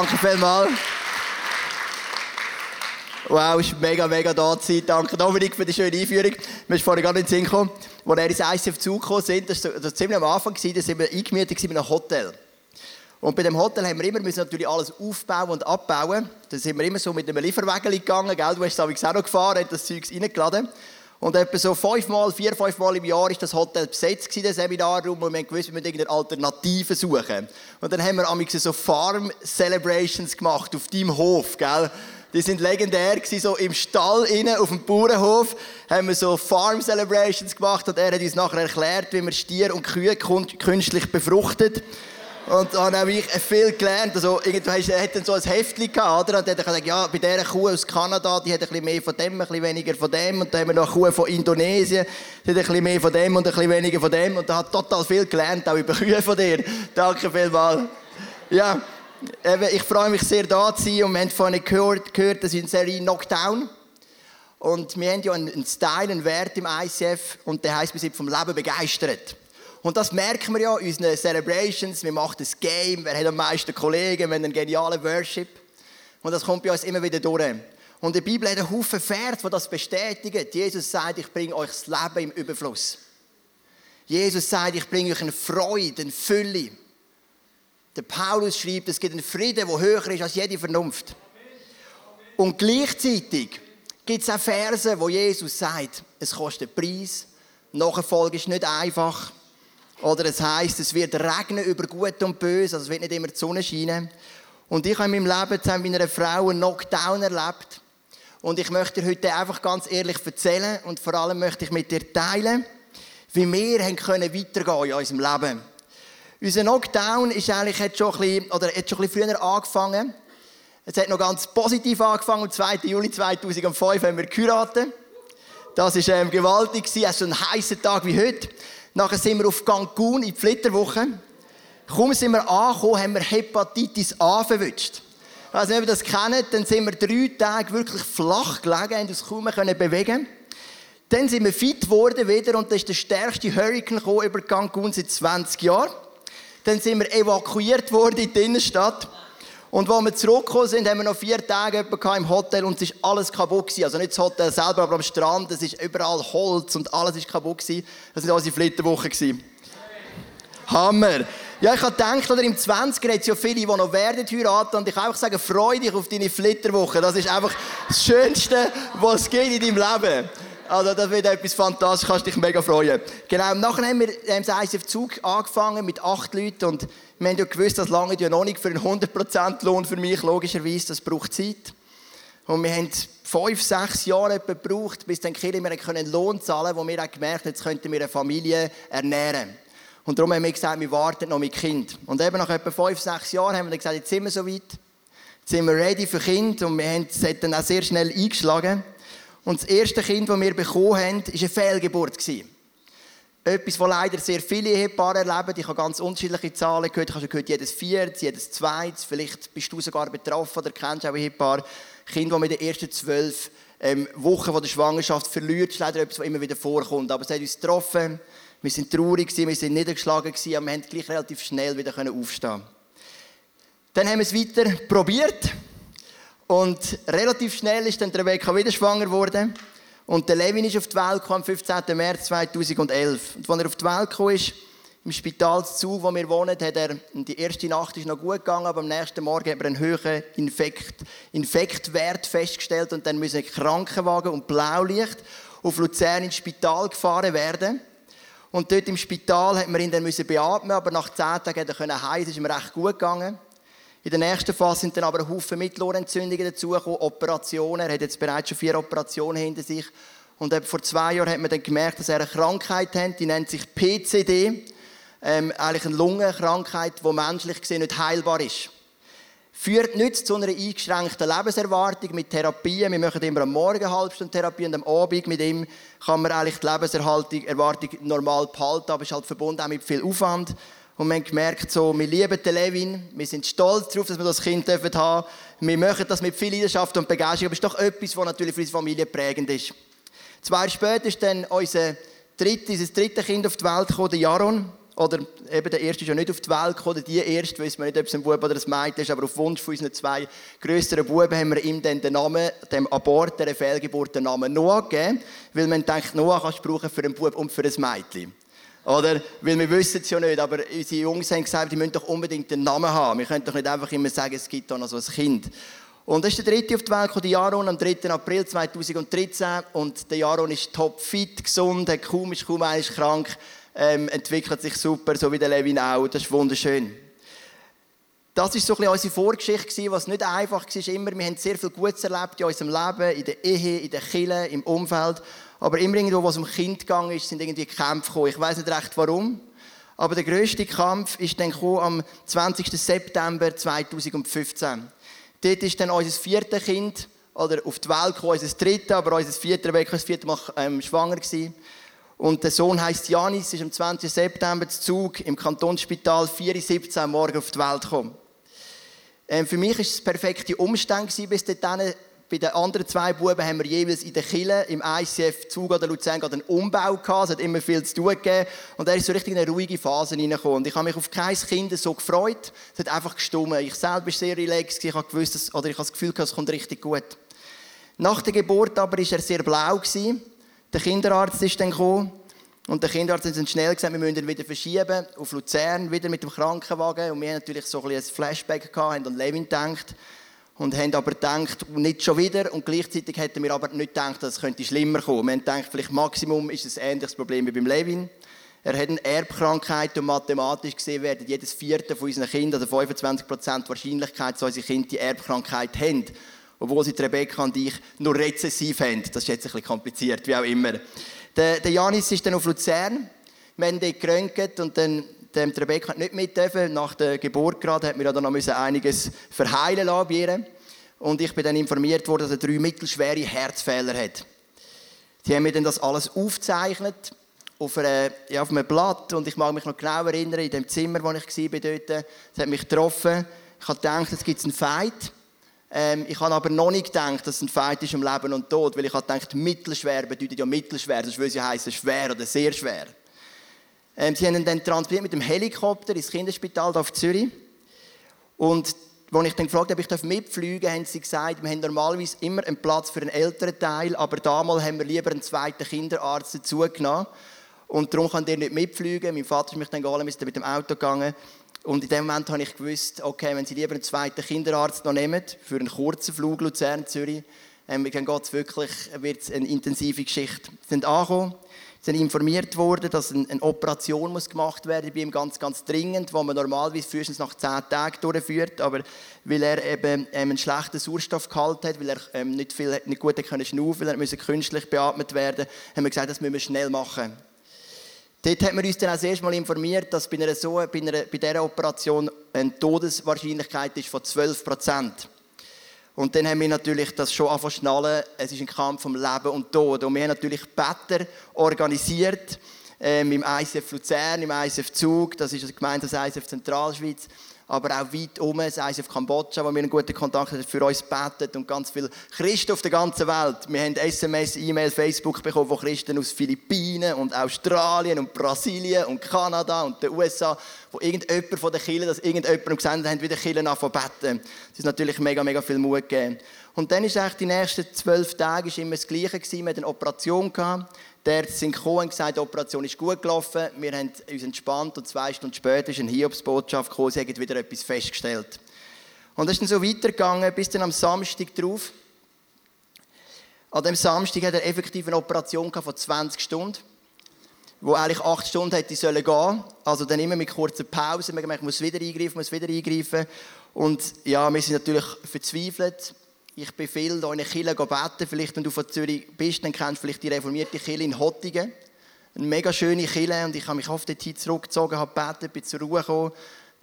Danke vielmals. Wow, es ist mega, mega da zu sein. Danke Dominik für die schöne Einführung. Wir sind vorhin gar nicht in den Sinn gekommen. Als wir ins ICF zugekommen sind, das war ziemlich am Anfang, da waren wir eingemietet in einem Hotel. Und bei dem Hotel haben wir immer müssen natürlich alles aufbauen und abbauen. Da sind wir immer so mit einem Lieferwagen gegangen, gell? du hast es auch noch gefahren, hat das Zeug reingeladen. Und etwa so fünfmal, vier, fünfmal im Jahr war das Hotel besetzt, der Seminarraum, und wir haben gewusst, wir müssen irgendeine Alternative suchen. Und dann haben wir amigs so Farm-Celebrations gemacht auf deinem Hof, gell? Die sind legendär gewesen, so im Stall innen, auf dem Bauernhof, haben wir so Farm-Celebrations gemacht und er hat uns nachher erklärt, wie man Stier und Kühe künstlich befruchtet. Und dann habe ich viel gelernt. Also, irgendwo er hat dann so ein Heftchen gehabt, oder? Und dann hat er gesagt, ja, bei dieser Kuh aus Kanada, die hat bisschen mehr von dem, bisschen weniger von dem. Und dann haben wir noch eine Kuh von Indonesien, die hat bisschen mehr von dem und bisschen weniger von dem. Und da hat total viel gelernt, auch über Kühe von dir. Danke vielmals. Ja, ich freue mich sehr, da zu sein. Und wir haben vorhin gehört, gehört das ist eine Serie Knockdown. Und wir haben ja einen Style, einen Wert im ICF. Und der heisst, wir sind vom Leben begeistert. Und das merken wir ja in unseren Celebrations. Wir machen das Game. Wer hat am meisten Kollegen? Wir haben einen genialen Worship. Und das kommt bei uns immer wieder durch. Und die Bibel hat einen Haufen Vers, die das bestätigen. Jesus sagt, ich bringe euch das Leben im Überfluss. Jesus sagt, ich bringe euch eine Freude, eine Fülle. Der Paulus schreibt, es gibt einen Frieden, der höher ist als jede Vernunft. Und gleichzeitig gibt es auch Verse, wo Jesus sagt, es kostet Preis, Nachfolge ist nicht einfach. Oder es heißt, es wird regnen über Gut und Böse, also es wird nicht immer die Sonne scheinen. Und ich habe in meinem Leben zusammen mit einer Frau einen Knockdown erlebt. Und ich möchte dir heute einfach ganz ehrlich erzählen und vor allem möchte ich mit dir teilen, wie wir haben können weitergehen in unserem Leben. Unser Knockdown ist eigentlich hat schon ein bisschen, oder hat schon ein bisschen früher angefangen. Es hat noch ganz positiv angefangen. Am 2. Juli 2005 haben wir geheiratet. Das war ähm, gewaltig. Es war so ein heißer Tag wie heute. Nachher sind wir auf Cancun in die Flitterwoche. Kaum sind wir angekommen, haben wir Hepatitis A verwünscht. Also, wenn ihr das kennt, dann sind wir drei Tage wirklich flach gelegen, haben uns kaum mehr bewegen Dann sind wir fit geworden wieder und das ist der stärkste Hurricane über Cancun seit 20 Jahren. Dann sind wir evakuiert worden in die Innenstadt. Und als wir zurückgekommen sind, haben wir noch vier Tage im Hotel und es ist alles kaputt gewesen. Also nicht das Hotel selber, aber am Strand. Es ist überall Holz und alles ist kaputt gewesen. Das waren unsere Flitterwochen. Hammer! Ja, ich habe gedacht, oder im 20er hat es ja viele, die noch werden heiraten. Und ich kann einfach sagen, freu dich auf deine Flitterwoche. Das ist einfach das Schönste, was es gibt in deinem Leben. Also, das wird etwas fantastisch, kannst dich mega freuen. Genau, nachher haben wir ähm, das ICF Zug angefangen mit acht Leuten und wir haben ja gewusst, das lange ja noch nicht für einen 100% Lohn für mich, logischerweise, das braucht Zeit. Und wir haben fünf, sechs Jahre gebraucht, bis dann Kiri wir einen Lohn zahlen wo wir auch gemerkt haben, jetzt könnten wir eine Familie ernähren. Und darum haben wir gesagt, wir warten noch mit Kind. Und eben nach etwa fünf, sechs Jahren haben wir dann gesagt, jetzt sind wir soweit. Jetzt sind wir ready für Kind und wir haben es dann auch sehr schnell eingeschlagen. Und das erste Kind, das wir bekommen haben, war eine Fehlgeburt. Etwas, was leider sehr viele Ehepaare erleben. Ich habe ganz unterschiedliche Zahlen gehört. Ich habe schon gehört, jedes viertes, jedes zweites. Vielleicht bist du sogar betroffen oder kennst auch Ehepaare. Kinder, die mit den ersten zwölf ähm, Wochen von der Schwangerschaft verlieren. Das ist leider etwas, was immer wieder vorkommt. Aber es hat uns getroffen. Wir sind traurig, wir sind niedergeschlagen, aber wir konnten gleich relativ schnell wieder aufstehen. Dann haben wir es weiter probiert. Und relativ schnell ist dann Rebecca wieder schwanger geworden. Und der Levin ist auf die Welt gekommen am 15. März 2011. Und als er auf die Welt gekommen ist, im Spital Zug, wo wir wohnen, hat er, die erste Nacht ist noch gut gegangen, aber am nächsten Morgen hat er einen höheren Infekt, Infektwert festgestellt und dann müssen Krankenwagen und Blaulicht auf Luzern ins Spital gefahren werden. Und dort im Spital hat man ihn dann beatmen, aber nach zehn Tagen konnte er heim, es ist ihm recht gut gegangen. In der nächsten Phase sind dann aber ein Haufen Mittelohrentzündungen dazugekommen, Operationen. Er hat jetzt bereits schon vier Operationen hinter sich. Und vor zwei Jahren hat man dann gemerkt, dass er eine Krankheit hat, die nennt sich PCD. Ähm, eigentlich eine Lungenkrankheit, die menschlich gesehen nicht heilbar ist. Führt nicht zu einer eingeschränkten Lebenserwartung mit Therapien. Wir machen immer am Morgen eine halbe Stunde Therapie und am Abend mit ihm kann man eigentlich die Lebenserwartung normal behalten, aber ist halt verbunden auch mit viel Aufwand. Und wir haben gemerkt, so, wir lieben den Levin, wir sind stolz darauf, dass wir das Kind haben dürfen. Wir machen das mit viel Leidenschaft und Begeisterung, aber es ist doch etwas, was natürlich für unsere Familie prägend ist. Zwei Jahre später ist dann unser drittes, drittes Kind auf die Welt gekommen, der Jaron. Oder eben der erste ist ja nicht auf die Welt gekommen, die erste, wissen wir nicht, ob es ein Bub oder ein Mädchen ist, aber auf Wunsch von unseren zwei grösseren Buben haben wir ihm dann den Namen, dem Abort, der Fehlgeburt, den Namen Noah gegeben, weil man denkt, Noah kannst du brauchen für einen Bub und für ein Mädchen. Oder? Weil wir wissen es ja nicht, aber unsere Jungs haben gesagt, die müssen doch unbedingt einen Namen haben. Wir können doch nicht einfach immer sagen, es gibt da noch so ein Kind. Und das ist der dritte auf die Welt gekommen, der Jaron, am 3. April 2013. Und der Jaron ist topfit, gesund, hat kaum, ist kaum ist krank, ähm, entwickelt sich super, so wie der Levin auch. Das ist wunderschön. Das war so ein bisschen unsere Vorgeschichte, was nicht einfach war. Immer, wir haben sehr viel Gutes erlebt in unserem Leben, in der Ehe, in der Kirche, im Umfeld. Aber immer irgendwo, wo es um Kind ging, ist, sind irgendwie Kämpfe gekommen. Ich weiß nicht recht warum. Aber der grösste Kampf ist dann am 20. September 2015. Dort ist dann unser viertes Kind, oder auf die Welt gekommen, unser drittes, aber unser vierter Weg, das vierte Mal ähm, schwanger gewesen. Und der Sohn heißt Janis, ist am 20. September zu Zug im Kantonsspital 4.17 Uhr morgen auf die Welt gekommen. Ähm, für mich war es perfekte Umstände bis dahin, bei den anderen zwei Buben haben wir jeweils in der Kille im ICF Zug oder Luzern einen Umbau gehabt. Es hat immer viel zu tun gegeben. Und er ist so richtig in eine ruhige Phase reingekommen. Und ich habe mich auf kein Kind so gefreut. Es hat einfach gestummen. Ich selber war sehr relaxed. Ich habe gewusst, dass, oder ich habe das Gefühl, es kommt richtig gut. Nach der Geburt aber war er sehr blau. Gewesen. Der Kinderarzt ist dann gekommen. Und der Kinderarzt hat schnell gesagt, wir müssen ihn wieder verschieben auf Luzern, wieder mit dem Krankenwagen. Und wir haben natürlich so ein, ein Flashback gehabt, haben an Levin gedacht und haben aber gedacht, nicht schon wieder. Und gleichzeitig hätten wir aber nicht gedacht, dass es könnte schlimmer kommen. Wir haben gedacht, vielleicht Maximum ist ein ähnliches Problem wie beim Levin. Er hat eine Erbkrankheit und mathematisch gesehen werden jedes vierte von unseren Kindern, also 25% Wahrscheinlichkeit, dass unsere Kinder die Erbkrankheit haben. Obwohl sie Rebecca und ich nur rezessiv haben. Das ist jetzt ein bisschen kompliziert, wie auch immer. Der, der Janis ist dann auf Luzern. Wir haben dort geröntgt und dann dem Rebecca nicht mit dürfen. Nach der Geburt gerade hat mir dann noch einiges verheilen lassen. Und ich bin dann informiert worden, dass er drei mittelschwere Herzfehler hat. Sie haben mir dann das alles aufgezeichnet auf, einer, ja, auf einem Blatt und ich mag mich noch genau erinnern, in dem Zimmer, wo ich war dort, es hat mich getroffen. Ich habe gedacht, es gibt einen Fight. Ähm, ich habe aber noch nicht gedacht, dass es ein Fight ist um Leben und Tod, weil ich habe gedacht, mittelschwer bedeutet ja mittelschwer, das würde ja heißen schwer oder sehr schwer. Ähm, sie haben ihn dann transportiert mit dem Helikopter ins Kinderspital auf Zürich. Und als ich dann gefragt habe, ob ich mitfliegen darf, haben sie gesagt, wir haben normalerweise immer einen Platz für einen älteren Teil, aber damals haben wir lieber einen zweiten Kinderarzt dazugenommen. Und darum kann der nicht mitfliegen. Mein Vater ist mich dann geholt, ist mit dem Auto gegangen. Und in dem Moment habe ich gewusst, okay, wenn sie lieber einen zweiten Kinderarzt noch nehmen, für einen kurzen Flug Luzern-Zürich, ähm, dann es wirklich, wird eine intensive Geschichte. Sie sind angekommen, sind informiert worden, dass eine, Operation muss gemacht werden bei ihm ganz, ganz dringend, wo man normalerweise frühestens nach zehn Tagen durchführt, aber weil er eben ähm, einen schlechten Sauerstoffgehalt hat, weil er ähm, nicht, viel, nicht gut können schnaufen, weil er musste künstlich beatmet werden, haben wir gesagt, das müssen wir schnell machen. Dort hat man uns dann auch das erste Mal informiert, dass bei, einer so, bei, einer, bei dieser Operation eine Todeswahrscheinlichkeit ist von 12 Prozent. Und dann haben wir natürlich das schon angefangen schnallen, es ist ein Kampf um Leben und Tod. Und wir haben natürlich Better organisiert, ähm, im ICF Luzern, im ICF Zug, das ist eine Gemeinde des ICF Zentralschweiz, aber auch weit um, das ICF Kambodscha, wo wir einen guten Kontakt haben, für uns betet und ganz viele Christen auf der ganzen Welt. Wir haben SMS, E-Mail, Facebook bekommen von Christen aus Philippinen und Australien und Brasilien und Kanada und den USA, wo irgendjemand von den Kirchen, dass irgendjemand gesendet hat, wieder Kirchen anfangen beten. Das ist natürlich mega, mega viel Mut gegeben. Und dann ist eigentlich die nächsten zwölf Tage immer das Gleiche gewesen. Wir hatten eine Operation gehabt. Ärzte sind gekommen und gesagt, die Operation ist gut gelaufen. Wir haben uns entspannt und zwei Stunden später ist eine Hiobsbotschaft gekommen, sie haben wieder etwas festgestellt. Und das ist dann so weitergegangen, bis dann am Samstag drauf. An dem Samstag hat er effektiv eine Operation von 20 Stunden, wo eigentlich 8 Stunden hätte sollen gehen. Also dann immer mit kurzer Pause. Man muss wieder eingreifen, muss wieder eingreifen. Und ja, wir sind natürlich verzweifelt. Ich in der Kirche beten. Vielleicht, wenn du von Zürich bist, dann kennst du vielleicht die reformierte Kirche in Hottingen. Eine mega schöne Kirche. Und ich habe mich oft dorthin zurückgezogen, habe gebetet, bin zur Ruhe gekommen.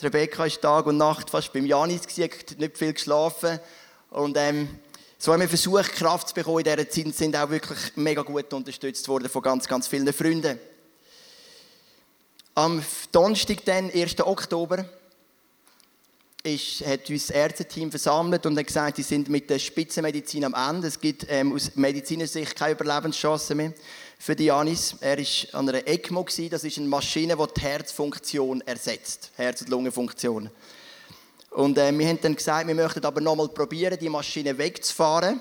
Rebecca war Tag und Nacht fast beim Janis, hat nicht viel geschlafen. Und ähm, so haben wir versucht, Kraft zu bekommen in dieser Zeit sind auch wirklich mega gut unterstützt worden von ganz, ganz vielen Freunden. Am Donnerstag, dann, 1. Oktober, ist, hat uns das Ärzteteam versammelt und hat gesagt, sie sind mit der Spitzenmedizin am Ende. Es gibt ähm, aus medizinischer Sicht keine Überlebenschance mehr für Dianis. Er war an einer ECMO, gewesen. das ist eine Maschine, die die Herzfunktion ersetzt, Herz- und Lungenfunktion. Und äh, wir haben dann gesagt, wir möchten aber nochmal probieren, die Maschine wegzufahren.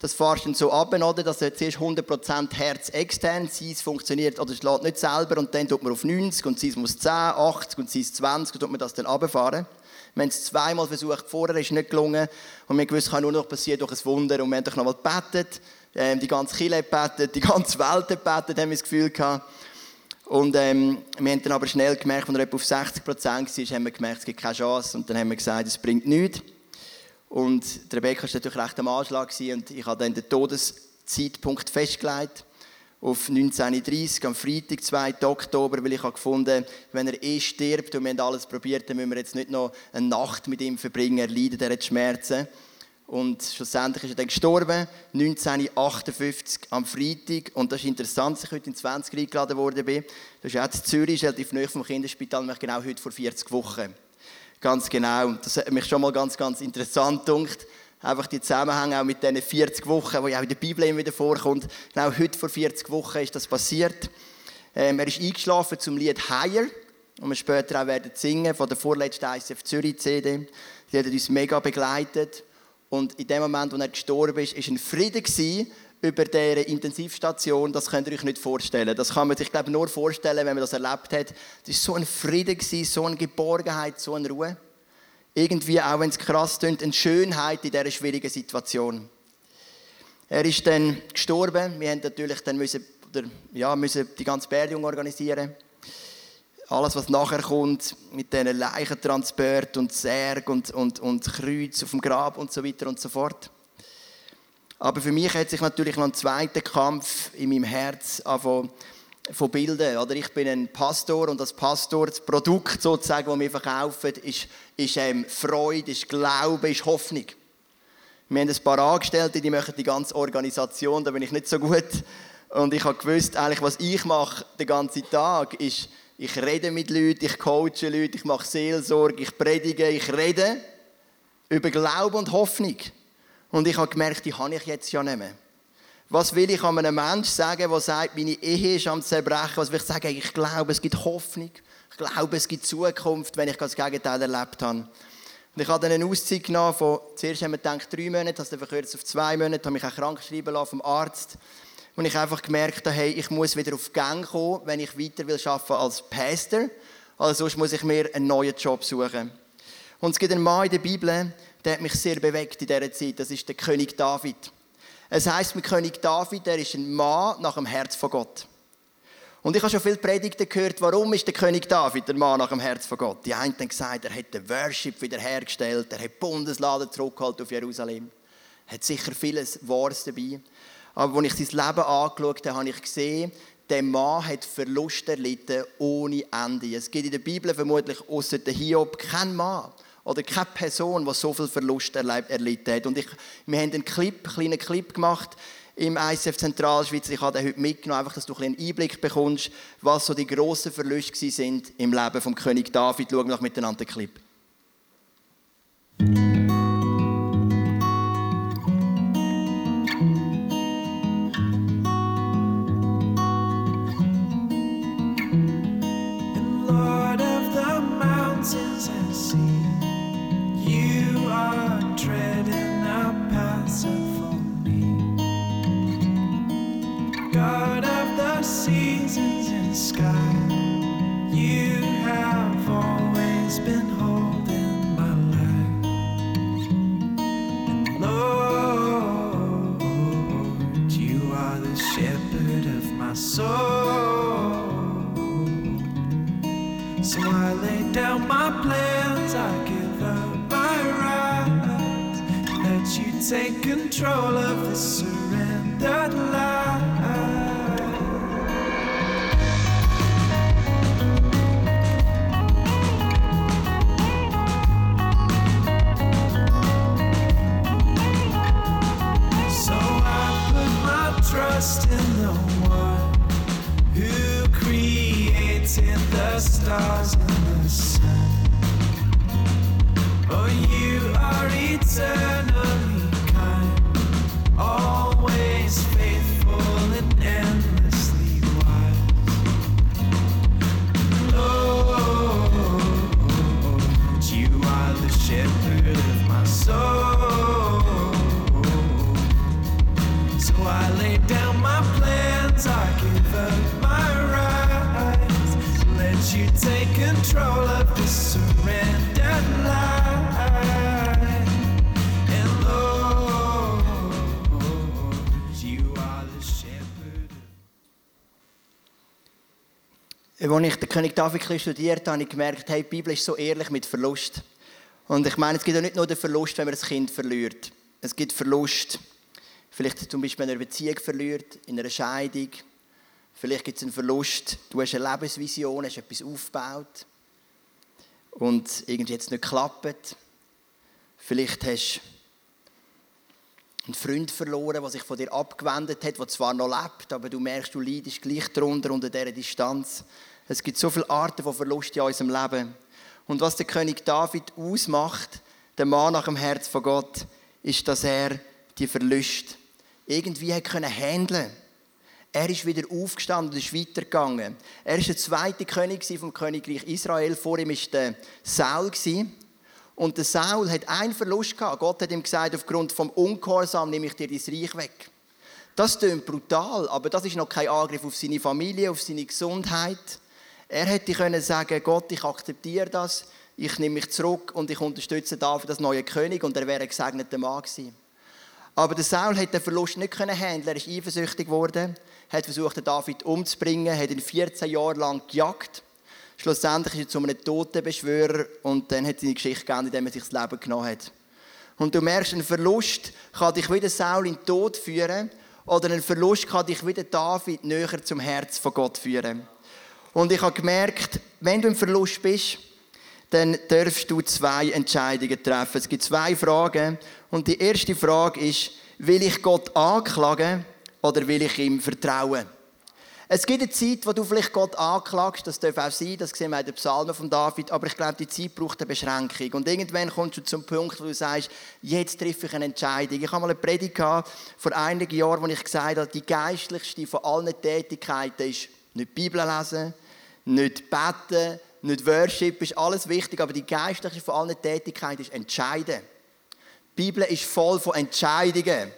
Das fahrst du dann so ab, oder? dass er zuerst 100% Herz extern, sie funktioniert, oder lädt nicht selber und dann tut man auf 90 und sie muss 10, 80 und sie 20 und tut man das dann runterfahren. Wir haben es zweimal versucht, vorher ist nicht gelungen. Und wir gewusst, es kann nur noch passieren durch ein Wunder. Und wir haben doch nochmal gebetet. Ähm, die ganze Kirche gebetet, die ganze Welt gebetet, haben wir das Gefühl gehabt. Und ähm, wir haben dann aber schnell gemerkt, als er etwa auf 60 Prozent war, haben wir gemerkt, es gibt keine Chance. Und dann haben wir gesagt, es bringt nichts. Und Rebecca war natürlich recht am Anschlag und ich habe dann den Todeszeitpunkt festgelegt auf 1930 am Freitag, 2. Oktober, weil ich habe gefunden, wenn er eh stirbt und wir haben alles probiert, dann müssen wir jetzt nicht noch eine Nacht mit ihm verbringen, er leidet, er hat Schmerzen. Und schlussendlich ist er dann gestorben, 1958 am Freitag. Und das ist interessant, dass ich heute in 20 eingeladen worden bin. Das ist in Zürich, relativ nahe vom Kinderspital, nämlich genau heute vor 40 Wochen. Ganz genau. Das hat mich schon mal ganz, ganz interessant gedacht einfach die Zusammenhänge auch mit diesen 40 Wochen, wo ja auch in der Bibel immer wieder vorkommt. Genau heute vor 40 Wochen ist das passiert. Ähm, er ist eingeschlafen zum Lied Higher, und wir später auch werden singen von der vorletzten ICF Zürich CD. Die hat uns mega begleitet. Und in dem Moment, wo er gestorben ist, ist ein gewesen über diese Intensivstation. Das könnt ihr euch nicht vorstellen. Das kann man sich, glaube nur vorstellen, wenn man das erlebt hat. Es war so ein gewesen, so eine Geborgenheit, so eine Ruhe irgendwie, auch wenn es krass klingt, eine Schönheit in dieser schwierigen Situation. Er ist dann gestorben. Wir haben natürlich dann müssen, oder, ja, müssen die ganze Beerdigung organisieren. Alles, was nachher kommt, mit diesen Leichentransport und Särg und, und, und Kreuz auf dem Grab und so weiter und so fort. Aber für mich hat sich natürlich noch ein zweiter Kampf in meinem Herz angefangen von Bilden. Oder ich bin ein Pastor und als Pastor, das Produkt sozusagen, das wir verkaufen, ist, ist ähm, Freude, ist Glaube, ist Hoffnung. Wir haben ein paar Angestellte, die machen die ganze Organisation, da bin ich nicht so gut. Und ich habe gewusst, eigentlich, was ich mache den ganzen Tag, ist, ich rede mit Leuten, ich coache Leute, ich mache Seelsorge, ich predige, ich rede über Glaube und Hoffnung. Und ich habe gemerkt, die habe ich jetzt ja nicht mehr. Was will ich an einem Menschen sagen, der sagt, meine Ehe ist am Zerbrechen? Was will ich sagen? Ich glaube, es gibt Hoffnung. Ich glaube, es gibt Zukunft, wenn ich das Gegenteil erlebt habe. Und ich habe dann eine Auszeit genommen von, zuerst haben wir gedacht, drei Monate, das dann verkürzt auf zwei Monate, habe mich auch krank schreiben lassen vom Arzt. Und ich einfach gemerkt hey, ich muss wieder auf Gang kommen, wenn ich weiter will arbeiten als Pastor. Also sonst muss ich mir einen neuen Job suchen. Und es gibt einen Mann in der Bibel, der hat mich sehr bewegt in dieser Zeit. Das ist der König David. Es heißt mit König David, er ist ein Mann nach dem Herz von Gott. Und ich habe schon viele Predigten gehört, warum ist der König David der Mann nach dem Herz von Gott? Die einen haben gesagt, er hat den Worship wiederhergestellt, er hat die Bundeslade zurückgeholt auf Jerusalem. Er hat sicher vieles Wahres dabei. Aber als ich sein Leben angeschaut habe, habe ich gesehen, der Mann hat Verlust erlitten ohne Ende. Es gibt in der Bibel vermutlich außer der Hiob keinen Mann, oder keine Person, die so viel Verlust erlebt, erlitten hat. Und ich, wir haben einen Clip, einen kleinen Clip gemacht, im ICF Zentralschweiz. Ich habe den heute mitgenommen, einfach, dass du einen Einblick bekommst, was so die grossen Verluste sind im Leben vom König David. Schauen wir noch miteinander den Clip. Soul. So I lay down my plans, I give up my rights. Let you take control of this König David studiert habe, ich gemerkt, hey, die Bibel ist so ehrlich mit Verlust. Und ich meine, es gibt ja nicht nur den Verlust, wenn man ein Kind verliert. Es gibt Verlust, vielleicht zum Beispiel in einer Beziehung verliert, in einer Scheidung. Vielleicht gibt es einen Verlust, du hast eine Lebensvision, hast etwas aufgebaut und irgendwie es nicht geklappt. Vielleicht hast du einen Freund verloren, der sich von dir abgewendet hat, der zwar noch lebt, aber du merkst, du leidest gleich darunter unter dieser Distanz. Es gibt so viele Arten von Verlust in unserem Leben. Und was der König David ausmacht, der Mann nach dem Herz von Gott, ist, dass er die Verluste irgendwie hat können handeln. Er ist wieder aufgestanden und ist weitergegangen. Er ist der zweite König vom Königreich Israel. Vor ihm war der Saul. Und der Saul hat einen Verlust gehabt. Gott hat ihm gesagt, aufgrund vom Ungehorsam nehme ich dir dein Reich weg. Das klingt brutal, aber das ist noch kein Angriff auf seine Familie, auf seine Gesundheit. Er hätte können sagen, Gott, ich akzeptiere das, ich nehme mich zurück und ich unterstütze David als neuen König und er wäre ein gesegneter Mann gewesen. Aber der Saul hat den Verlust nicht können handeln. Er ist eifersüchtig geworden, hat versucht, den David umzubringen, hat ihn 14 Jahre lang gejagt. Schlussendlich ist er zu einem Totenbeschwörer und dann hat seine Geschichte geendet, indem er sich das Leben genommen hat. Und du merkst, ein Verlust kann dich wieder Saul in den Tod führen oder ein Verlust kann dich wieder David näher zum Herz von Gott führen. Und ich habe gemerkt, wenn du im Verlust bist, dann darfst du zwei Entscheidungen treffen. Es gibt zwei Fragen. Und die erste Frage ist, will ich Gott anklagen oder will ich ihm vertrauen? Es gibt eine Zeit, wo du vielleicht Gott anklagst, das darf auch sein, das sehen wir in den Psalmen von David, aber ich glaube, die Zeit braucht eine Beschränkung. Und irgendwann kommst du zum Punkt, wo du sagst, jetzt treffe ich eine Entscheidung. Ich habe mal eine Predigt vor einigen Jahren, wo ich gesagt habe, die geistlichste von allen Tätigkeiten ist nicht die Bibel lesen, nicht beten, nicht Worship, ist alles wichtig, aber die geistlichste von allen Tätigkeiten ist entscheiden. Die Bibel ist voll von Entscheidungen.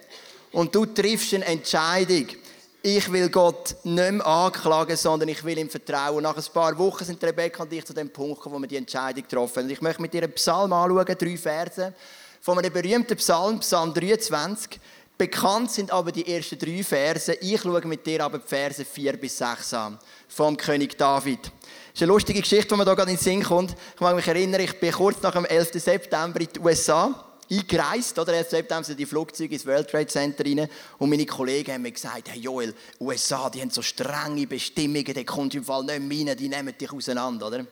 Und du triffst eine Entscheidung. Ich will Gott nicht mehr anklagen, sondern ich will ihm vertrauen. Nach ein paar Wochen sind Rebecca und ich zu dem Punkt gekommen, wo wir die Entscheidung getroffen haben. Und ich möchte mit dir einen Psalm anschauen, drei Verse, von einem berühmten Psalm, Psalm 23. Bekannt sind aber die ersten drei Verse. Ich schaue mit dir aber die Verse 4 bis 6 an, vom König David. Das ist eine lustige Geschichte, die mir da gerade in den Sinn kommt. Ich mag mich erinnern, ich bin kurz nach dem 11. September in die USA eingereist, oder? 11. September sind die Flugzeuge ins World Trade Center rein und meine Kollegen haben mir gesagt, hey Joel, USA, die haben so strenge Bestimmungen, der kommt im Fall nicht rein, die nehmen dich auseinander, oder?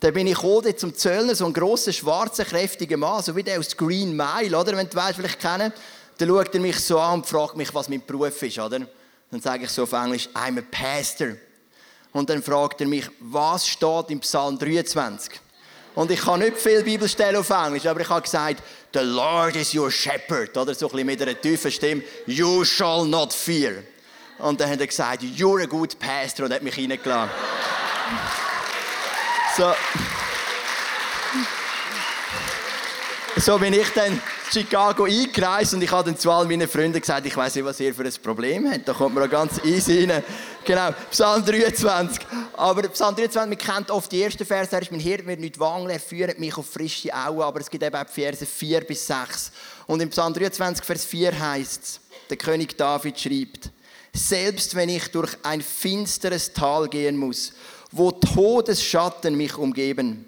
Dann bin ich gekommen, zum Zöllner, so ein grosser, schwarzer, kräftiger Mann, so wie der aus Green Mile, oder? Wenn du weißt, vielleicht kennen. Dann schaut er mich so an und fragt mich, was mein Beruf ist, oder? Dann sage ich so auf Englisch, I'm a pastor. Und dann fragt er mich, was steht im Psalm 23? Und ich kann nicht viel Bibelstellen auf Englisch, aber ich habe gesagt, The Lord is your shepherd. Oder so ein bisschen mit einer tiefen Stimme, You shall not fear. Und dann hat er gesagt, You're a good pastor und hat mich reingelassen. so. So bin ich dann Chicago eingereist und ich habe dann zu all meinen Freunden gesagt, ich weiß nicht, was ihr für ein Problem habt. Da kommt man auch ganz easy rein. Genau, Psalm 23. Aber Psalm 23, man kennt oft die ersten Verse, er ist mein Hirte, mir nicht Wangel, er führt mich auf frische Augen, aber es gibt eben auch die Verse 4 bis 6. Und im Psalm 23, Vers 4 heißt es, der König David schreibt, selbst wenn ich durch ein finsteres Tal gehen muss, wo Todesschatten mich umgeben,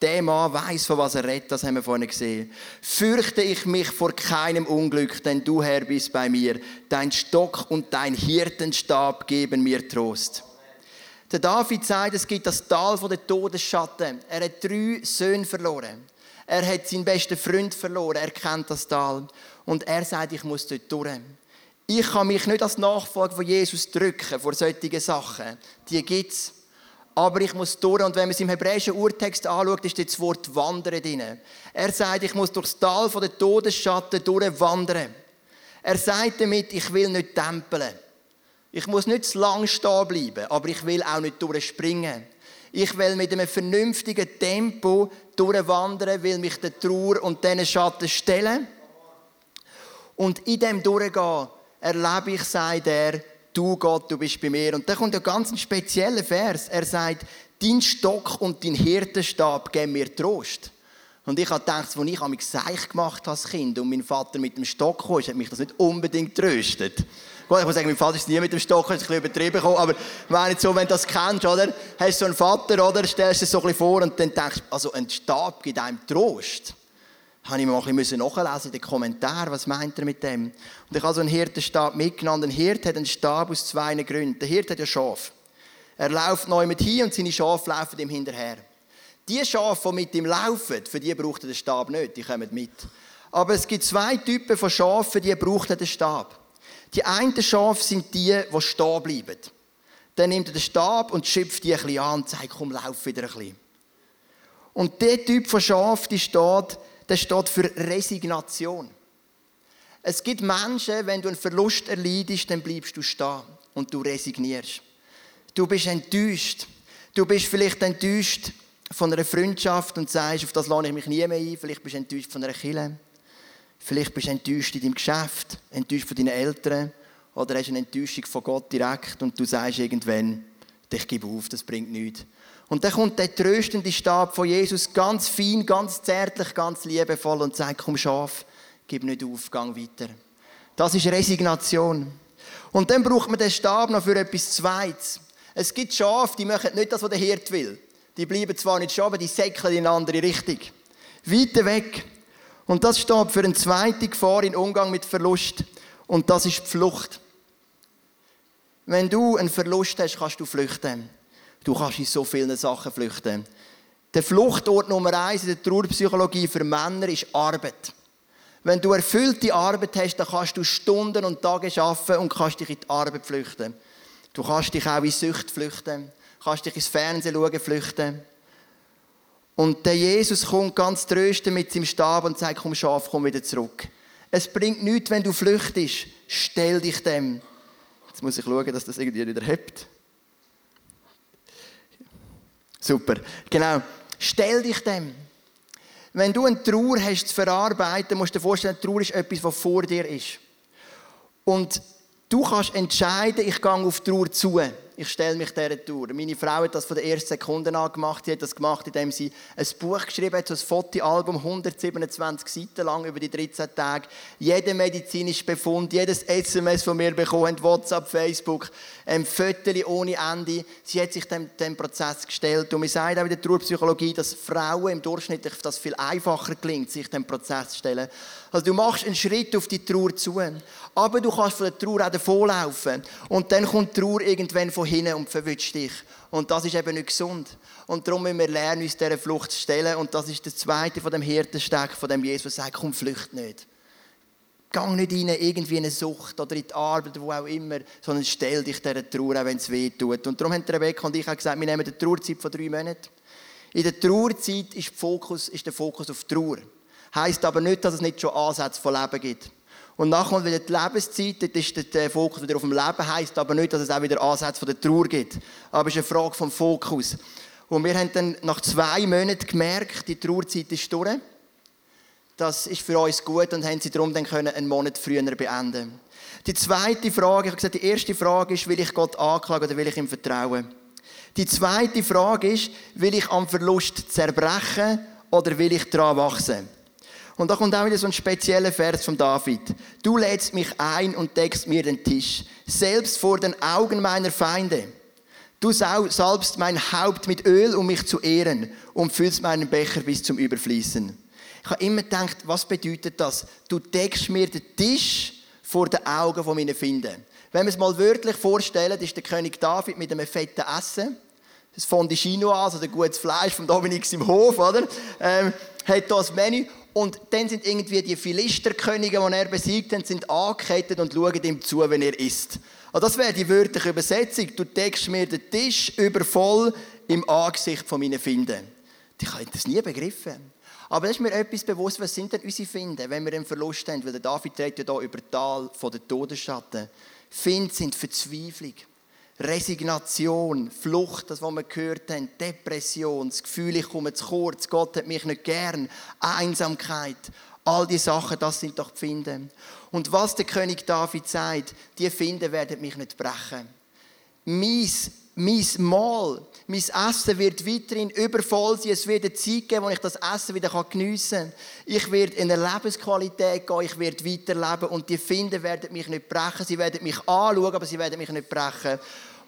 der Mann weiß, von was er redet, das haben wir vorhin gesehen. Fürchte ich mich vor keinem Unglück, denn du Herr bist bei mir. Dein Stock und dein Hirtenstab geben mir Trost. Der David sagt, es gibt das Tal von der Todesschatten. Er hat drei Söhne verloren. Er hat seinen besten Freund verloren. Er kennt das Tal. Und er sagt, ich muss dort durch. Ich kann mich nicht als Nachfolger von Jesus drücken vor solchen Sachen. Die gibt's. Aber ich muss durch. Und wenn man es im hebräischen Urtext anschaut, ist das Wort wandern drin. Er sagt, ich muss durchs Tal von der Todesschatten durchwandern. Er sagt damit, ich will nicht tempeln. Ich muss nicht zu lang stehen bleiben, aber ich will auch nicht durchspringen. Ich will mit einem vernünftigen Tempo durchwandern, will mich der Trauer und diesen Schatten stellen. Und in dem Durchgehen erlebe ich, sagt er, du Gott, du bist bei mir. Und da kommt ein ganz spezieller Vers. Er sagt, dein Stock und dein Hirtenstab geben mir Trost. Und ich habe gedacht, als ich mich seich gemacht habe als Kind und mein Vater mit dem Stock kam, hat mich das nicht unbedingt tröstet. Gut, ich muss sagen, mein Vater ist nie mit dem Stock, ist ein bisschen übertrieben gekommen, aber wenn so, wenn du das kennst, oder? Hast du so einen Vater, oder? Stellst du dir so ein bisschen vor und dann denkst also ein Stab gibt einem Trost. Habe ich mal ein bisschen nachlesen in den Kommentaren, was meint er mit dem? Und ich habe so einen Hirtenstab mitgenommen. Ein Hirt hat einen Stab aus zwei Gründen. Der Hirt hat ja Schaf. Er läuft neu mit hin und seine Schafe laufen ihm hinterher. Die Schafe, die mit ihm laufen, für die braucht er den Stab nicht, die kommen mit. Aber es gibt zwei Typen von Schafen, die brauchen den Stab. Die einen Schafe sind die, die stehen bleiben. Dann nimmt er den Stab und schöpft die ein bisschen an und sagt, komm, lauf wieder ein bisschen. Und der Typ von Schaf, die steht, der steht für Resignation. Es gibt Menschen, wenn du einen Verlust erleidest, dann bleibst du stehen und du resignierst. Du bist enttäuscht. Du bist vielleicht enttäuscht von einer Freundschaft und sagst, auf das lade ich mich nie mehr ein. Vielleicht bist du enttäuscht von einer Kille. Vielleicht bist du enttäuscht in deinem Geschäft, enttäuscht von deinen Eltern oder hast eine Enttäuschung von Gott direkt und du sagst irgendwann, ich gebe auf, das bringt nichts. Und dann kommt der tröstende Stab von Jesus ganz fein, ganz zärtlich, ganz liebevoll und sagt, komm Schaf, gib nicht auf, gang weiter. Das ist Resignation. Und dann braucht man den Stab noch für etwas Zweites. Es gibt Schafe, die machen nicht das, was der Hirt will. Die bleiben zwar nicht stehen, aber die säckeln in eine andere Richtung. Weiter weg. Und das steht für eine zweite Gefahr im Umgang mit Verlust. Und das ist die Flucht. Wenn du einen Verlust hast, kannst du flüchten. Du kannst in so vielen Sachen flüchten. Der Fluchtort Nummer eins in der Trauerpsychologie für Männer ist Arbeit. Wenn du erfüllte Arbeit hast, dann kannst du Stunden und Tage arbeiten und kannst dich in die Arbeit flüchten. Du kannst dich auch in Sucht flüchten, kannst dich ins Fernsehen schauen, flüchten. Und der Jesus kommt ganz tröstend mit seinem Stab und sagt, komm Schaf, komm wieder zurück. Es bringt nichts, wenn du flüchtest. Stell dich dem. Jetzt muss ich schauen, dass das irgendwie wieder hebt. Super. Genau. Stell dich dem. Wenn du eine Trauer hast zu verarbeiten, musst du dir vorstellen, Trauer ist etwas, was vor dir ist. Und du kannst entscheiden, ich gehe auf die Trauer zu. Ich stelle mich dieser Trauer. Meine Frau hat das von der ersten Sekunde an gemacht. Sie hat das gemacht, indem sie ein Buch geschrieben hat, so ein Fotoalbum, 127 Seiten lang über die 13 Tage. Jeder medizinische Befund, jedes SMS von mir bekommen, WhatsApp, Facebook, ein Fotos ohne Ende. Sie hat sich dem, dem Prozess gestellt. Und wir sagen auch in der Trauerpsychologie, dass Frauen im Durchschnitt das viel einfacher gelingt, sich dem Prozess zu stellen. Also du machst einen Schritt auf die Trauer zu. Aber du kannst von der Trauer auch davonlaufen. Und dann kommt die Trauer irgendwann von hinten und verwünscht dich. Und das ist eben nicht gesund. Und darum müssen wir lernen, uns dieser Flucht zu stellen. Und das ist der zweite von dem Hirtensteck, von dem Jesus sagt, komm, flücht nicht. Gang nicht rein irgendwie in eine Sucht oder in die Arbeit, wo auch immer, sondern stell dich dieser Trauer, auch wenn es weh tut. Und darum haben Rebecca und ich auch gesagt, wir nehmen eine Trauerzeit von drei Monaten. In der Trauerzeit ist, Fokus, ist der Fokus auf Trauer. Heißt aber nicht, dass es nicht schon Ansätze von Leben gibt. Und nachher kommt wieder die Lebenszeit, dort ist der Fokus wieder auf dem Leben, heißt aber nicht, dass es auch wieder Ansätze von der Trauer gibt. Aber es ist eine Frage vom Fokus. Und wir haben dann nach zwei Monaten gemerkt, die Trauerzeit ist durch. Das ist für uns gut und haben sie darum dann können einen Monat früher beenden. Die zweite Frage, ich habe gesagt, die erste Frage ist, will ich Gott anklagen oder will ich ihm vertrauen? Die zweite Frage ist, will ich am Verlust zerbrechen oder will ich daran wachsen? Und da kommt auch wieder so ein spezieller Vers von David. Du lädst mich ein und deckst mir den Tisch, selbst vor den Augen meiner Feinde. Du salbst mein Haupt mit Öl, um mich zu ehren, und füllst meinen Becher bis zum Überfließen. Ich habe immer gedacht, was bedeutet das? Du deckst mir den Tisch vor den Augen von meinen Finden. Wenn wir es mal wörtlich vorstellen, ist der König David mit einem fetten Essen, das Fondue Chinois, also der gutes Fleisch vom Dominik im Hof, oder? Ähm, hat das Menü. Und dann sind irgendwie die Philisterkönige, die er besiegt hat, sind angekettet und schauen ihm zu, wenn er isst. Also das wäre die wörtliche Übersetzung. Du deckst mir den Tisch übervoll im Angesicht von meinen Finden. Ich habe das nie begriffen. Aber das ist mir etwas bewusst, was sind denn unsere Finden, wenn wir einen Verlust haben? Weil der David redet ja hier über Tal von der Todesschatten. Finde sind Verzweiflung, Resignation, Flucht, das, was wir gehört haben, Depression, das Gefühl, ich komme zu kurz, Gott hat mich nicht gern, Einsamkeit, all die Sachen, das sind doch Finden. Und was der König David sagt, die Finden werden mich nicht brechen. Mies mein Mahl, mein Essen wird weiterhin übervoll sein. Es wird eine Zeit geben, wo ich das Essen wieder geniessen kann. Ich werde in eine Lebensqualität gehen, ich werde weiterleben und die Finden werden mich nicht brechen. Sie werden mich anschauen, aber sie werden mich nicht brechen.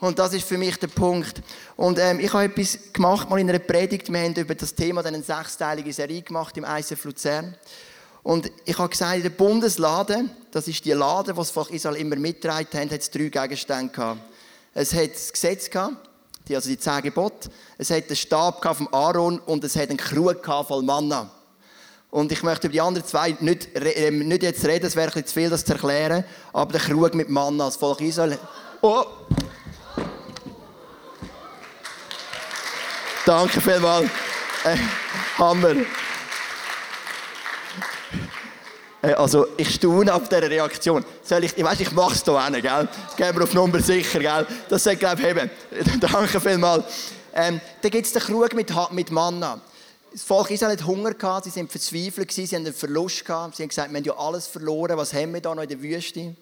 Und das ist für mich der Punkt. Und ähm, ich habe etwas gemacht, mal in einer Predigt. Wir haben über das Thema eine sechsteilige Serie gemacht im ICF Luzern. Und ich habe gesagt, in der Bundeslade, das ist die Lade, die das Volk Israel immer mitgetragen hat, hat es drei Gegenstände gehabt. Es hat das Gesetz gehabt, also die zehn Gebote. Es hat den Stab von Aaron und es hat einen Krug voll Manna. Und ich möchte über die anderen zwei nicht, ähm, nicht jetzt reden, es wäre ein zu viel, das zu erklären. Aber der Krug mit Manna, das Volk Israel. Oh! Danke vielmals. Äh, Hammer. Äh, also, ich staune auf dieser Reaktion. Soll ich, ich weiss, ich mach's hier hin, gell? Gehen wir auf Nummer sicher, gell? Das sollte, glaube ich, heben. Danke vielmals. Ähm, dann gibt es den Krug mit, mit Manna. Das Volk Israel hat Hunger gehabt, sie sind verzweifelt sie haben einen Verlust gehabt. Sie haben gesagt, wir haben ja alles verloren, was haben wir da noch in der Wüste?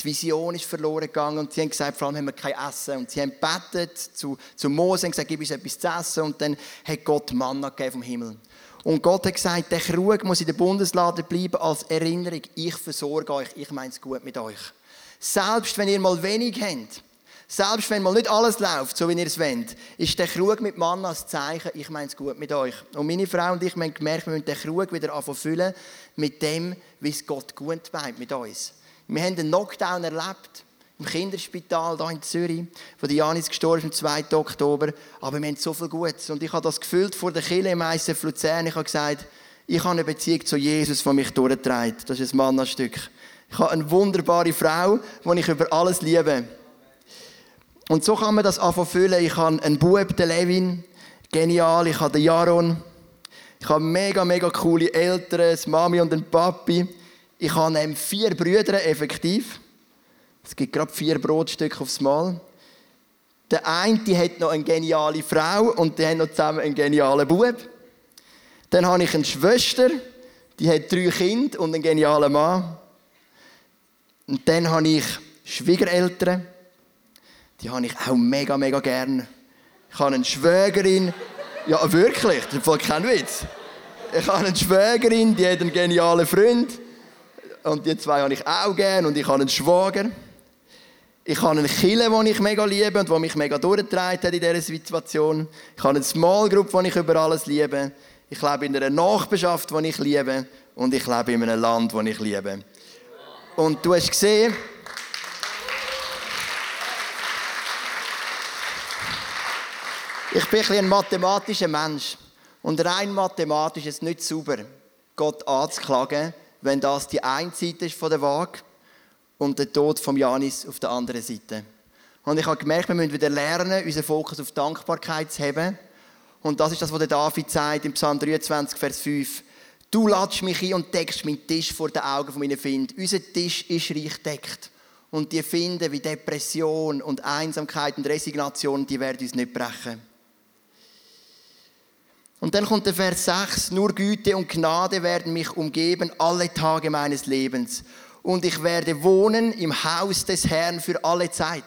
Die Vision ist verloren gegangen und sie haben gesagt, vor allem haben wir kein Essen. Und sie haben gebetet zu, zu Mose und gesagt, gib uns etwas zu essen. Und dann hat Gott Manna gegeben vom Himmel. Und Gott hat gesagt, der Krug muss in der Bundeslade bleiben als Erinnerung. Ich versorge euch, ich meine es gut mit euch. Selbst wenn ihr mal wenig habt, selbst wenn mal nicht alles läuft, so wie ihr es wollt, ist der Krug mit Mann als Zeichen, ich meine es gut mit euch. Und meine Frau und ich haben gemerkt, wir müssen den Krug wieder füllen mit dem, wie es Gott gut meint mit uns. Wir haben einen Knockdown erlebt im Kinderspital hier in Zürich, wo die Janis gestorben ist am 2. Oktober. Aber wir haben so viel Gutes. Und ich habe das gefühlt vor der Kirche im ICF Luzern. Ich habe gesagt, ich habe eine Beziehung zu Jesus, die mich durchtreibt. Das ist ein Mannastück. Ich habe eine wunderbare Frau, die ich über alles liebe. Und so kann man das anfangen. Ich habe einen Bub, den Levin, genial. Ich habe den Jaron. Ich habe mega, mega coole Eltern, eine Mami und einen Papi. Ich habe vier Brüder, effektiv. Es gibt gerade vier Brotstücke aufs Mal. Der eine die hat noch eine geniale Frau und die haben noch zusammen einen genialen Bub. Dann habe ich eine Schwester, die hat drei Kinder und einen genialen Mann. Und dann habe ich Schwiegereltern, die habe ich auch mega, mega gern. Ich habe eine Schwägerin, ja wirklich, das ist kein Witz. Ich habe eine Schwägerin, die hat einen genialen Freund. Und die zwei habe ich auch gern und ich habe einen Schwager. Ich habe einen Kille, den ich mega liebe und der mich mega durchgetragen hat in dieser Situation. Ich habe eine Small Group, die ich über alles liebe. Ich lebe in einer Nachbarschaft, die ich liebe. Und ich lebe in einem Land, das ich liebe. Und du hast gesehen, ich bin ein, ein mathematischer Mensch. Und rein mathematisch ist es nicht sauber, Gott anzuklagen, wenn das die eine Seite ist von der Waage und der Tod von Janis auf der anderen Seite. Und ich habe gemerkt, wir müssen wieder lernen, unseren Fokus auf Dankbarkeit zu haben. Und das ist das, was der David sagt im Psalm 23, Vers 5. Du ladst mich ein und deckst meinen Tisch vor den Augen von meinen. Unser Tisch ist reich deckt. Und die Finden wie Depression und Einsamkeit und Resignation, die werden uns nicht brechen. Und dann kommt der Vers 6, nur Güte und Gnade werden mich umgeben alle Tage meines Lebens. Und ich werde wohnen im Haus des Herrn für alle Zeit.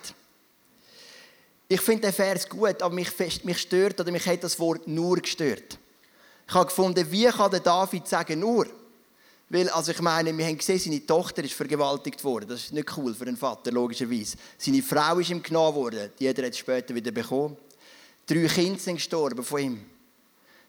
Ich finde den Vers gut, aber mich, mich stört oder mich hat das Wort nur gestört. Ich habe gefunden, wie kann der David sagen nur? Weil, also ich meine, wir haben gesehen, seine Tochter ist vergewaltigt worden. Das ist nicht cool für den Vater, logischerweise. Seine Frau ist ihm genommen worden. Die hat er jetzt später wieder bekommen. Drei Kinder sind gestorben von ihm.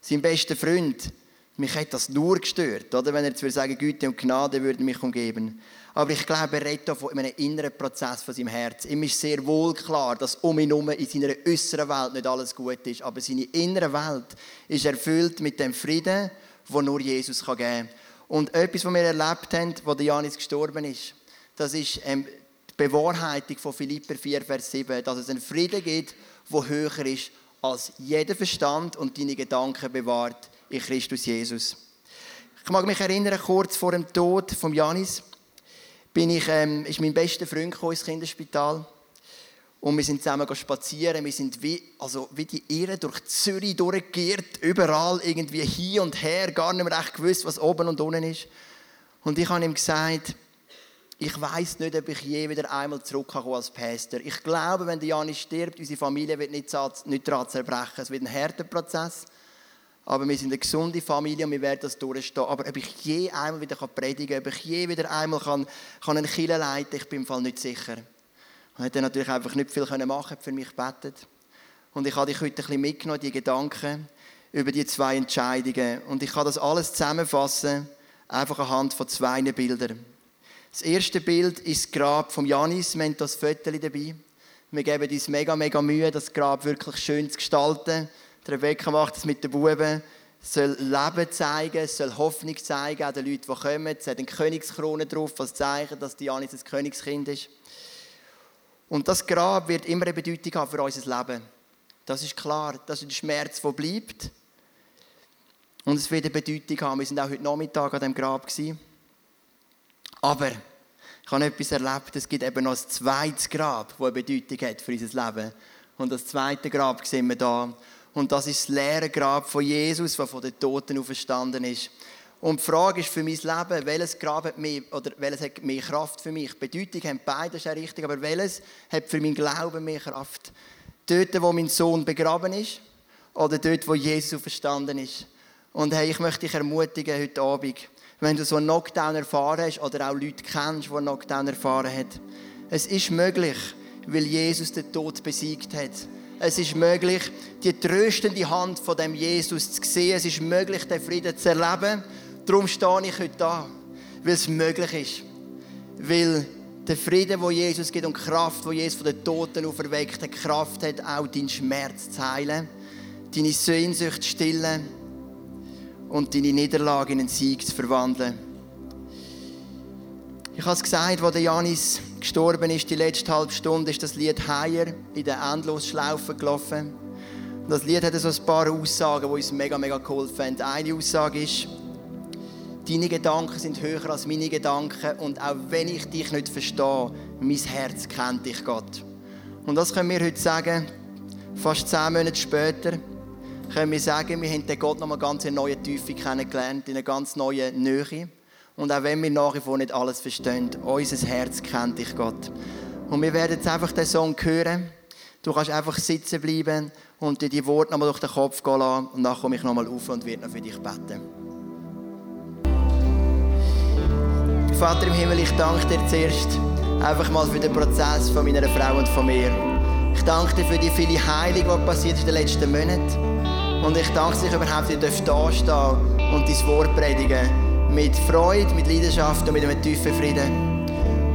Sein bester Freund. Mich hat das nur gestört, oder? Wenn er jetzt würde sagen, Güte und Gnade würden mich umgeben. Aber ich glaube, er redet von einem inneren Prozess von seinem Herz. Ihm ist sehr wohl klar, dass um ihn herum in seiner äußeren Welt nicht alles gut ist. Aber seine innere Welt ist erfüllt mit dem Frieden, den nur Jesus geben kann. Und etwas, was wir erlebt haben, wo der Janis gestorben ist, das ist ähm, die Bewahrheitung von Philipper 4, Vers 7, dass es einen Frieden gibt, der höher ist als jeder Verstand und deine Gedanken bewahrt in Christus Jesus. Ich mag mich erinnern, kurz vor dem Tod von Janis, bin ich, ähm, ist mein bester Freund ins Kinderspital. Und wir sind zusammen spazieren. Wir sind wie, also wie die Irren durch Zürich durchgeirrt. Überall irgendwie hin und her. Gar nicht mehr recht gewusst, was oben und unten ist. Und ich habe ihm gesagt, ich weiß nicht, ob ich je wieder einmal zurückkomme als Pastor. Ich glaube, wenn Janis stirbt, unsere Familie wird nicht, daran zerbrechen. Es wird ein harter Prozess. Aber wir sind eine gesunde Familie und wir werden das durchstehen. Aber ob ich je einmal wieder predigen kann, ob ich je wieder einmal kann, kann einen Kille leiten ich bin im Fall nicht sicher. Und dann natürlich einfach nicht viel machen, für mich gebetet. Und ich habe dich heute ein bisschen mitgenommen, die Gedanken über die zwei Entscheidungen. Und ich kann das alles zusammenfassen, einfach anhand von zwei Bildern. Das erste Bild ist das Grab von Janis. Wir haben das Foto dabei. Wir geben uns mega, mega Mühe, das Grab wirklich schön zu gestalten. Der Rebecca macht es mit den Buben. Es soll Leben zeigen, es soll Hoffnung zeigen, auch den Leuten, die kommen. Es hat eine Königskrone drauf, was zeigt, dass Janis ein Königskind ist. Und das Grab wird immer eine Bedeutung haben für unser Leben. Das ist klar. Das ist ein Schmerz, der bleibt. Und es wird eine Bedeutung haben. Wir waren auch heute Nachmittag an dem Grab. Gewesen. Aber ich habe etwas erlebt. Es gibt eben noch ein zweites Grab, das eine Bedeutung hat für unser Leben. Und das zweite Grab sehen wir da. Und das ist das leere Grab von Jesus, das von den Toten auferstanden ist. Und die Frage ist für mein Leben, welches Grab hat mehr, oder welches hat mehr Kraft für mich? Bedeutung haben beide, ist ja richtig, aber welches hat für meinen Glauben mehr Kraft? Dort, wo mein Sohn begraben ist oder dort, wo Jesus auferstanden ist? Und hey, ich möchte dich ermutigen heute Abend, wenn du so einen Knockdown erfahren hast oder auch Leute kennst, die einen Knockdown erfahren haben. Es ist möglich, weil Jesus den Tod besiegt hat. Es ist möglich, die tröstende Hand von dem Jesus zu sehen. Es ist möglich, den Frieden zu erleben. Darum stehe ich heute da, weil es möglich ist. Weil der Frieden, wo Jesus gibt und die Kraft, wo Jesus von den Toten auferweckt hat, Kraft hat, auch deinen Schmerz zu heilen, deine Sehnsucht zu stillen und deine Niederlage in einen Sieg zu verwandeln. Ich habe es gesagt, als Janis gestorben ist, die letzte halbe Stunde, ist das Lied Higher in der Endlosschlaufe gelaufen. Und das Lied hat so ein paar Aussagen, die uns mega, mega geholfen haben. Eine Aussage ist, deine Gedanken sind höher als meine Gedanken und auch wenn ich dich nicht verstehe, mein Herz kennt dich, Gott. Und das können wir heute sagen, fast zehn Monate später, können wir sagen, wir haben den Gott nochmal ganz in neue Tiefe kennengelernt, in eine ganz neue Nähe. Und auch wenn wir nach wie vor nicht alles verstehen, unser Herz kennt dich, Gott. Und wir werden jetzt einfach den Song hören. Du kannst einfach sitzen bleiben und dir die Worte nochmal durch den Kopf gehen lassen. Und dann komme ich nochmal auf und werde noch für dich beten. Vater im Himmel, ich danke dir zuerst einfach mal für den Prozess von meiner Frau und von mir. Ich danke dir für die viele Heilung, die passiert ist in den letzten Monaten. Und ich danke dir, dass ich überhaupt hier da stehen und dein Wort predigen. Mit Freude, mit Leidenschaft und mit einem tiefen Frieden.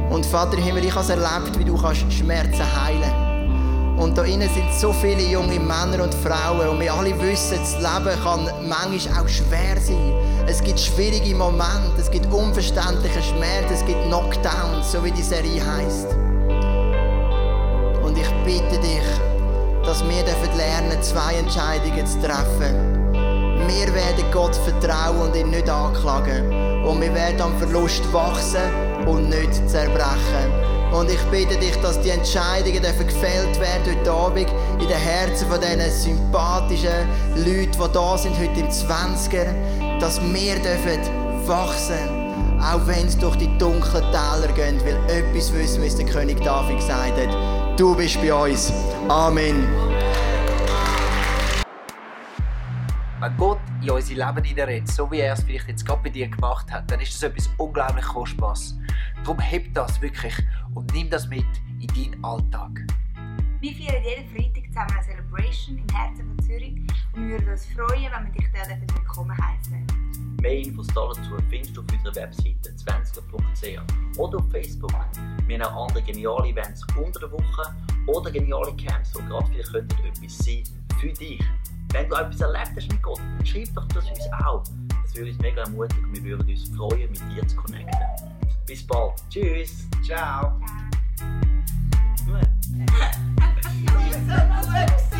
Und Vater im Himmel, ich habe es erlebt, wie du kannst Schmerzen heilen Und da innen sind so viele junge Männer und Frauen und wir alle wissen, das Leben kann manchmal auch schwer sein. Es gibt schwierige Momente, es gibt unverständliche Schmerzen, es gibt Knockdowns, so wie die Serie heißt. Und ich bitte dich, dass wir lernen, zwei Entscheidungen zu treffen. Wir werden Gott vertrauen und ihn nicht anklagen. Und wir werden am Verlust wachsen und nicht zerbrechen. Und ich bitte dich, dass die Entscheidungen gefällt werden heute Abend in den Herzen von diesen sympathischen Leuten, die da sind heute im 20er, dass wir dürfen wachsen, auch wenn es durch die dunklen Täler geht, weil etwas wissen, es der König David gesagt hat. Du bist bei uns. Amen. Wenn Gott in unser Leben hineinredet, so wie er es vielleicht jetzt gerade bei dir gemacht hat, dann ist das etwas unglaublich Kostbares. Darum heb das wirklich und nimm das mit in deinen Alltag. Wir feiern jeden Freitag zusammen eine Celebration im Herzen von Zürich und wir würden uns freuen, wenn wir dich dort willkommen heißen. Mehr Infos dazu findest du auf unserer Webseite 20.ch oder auf Facebook. Wir haben auch andere geniale Events unter der Woche oder geniale Camps, die gerade vielleicht könnten etwas sein für dich. Wenn du etwas erlebt hast mit Gott, dann schreib doch das uns auch. Das würde uns mega ermutigen und wir würden uns freuen, mit dir zu connecten. Bis bald. Tschüss. Ciao! Ciao. so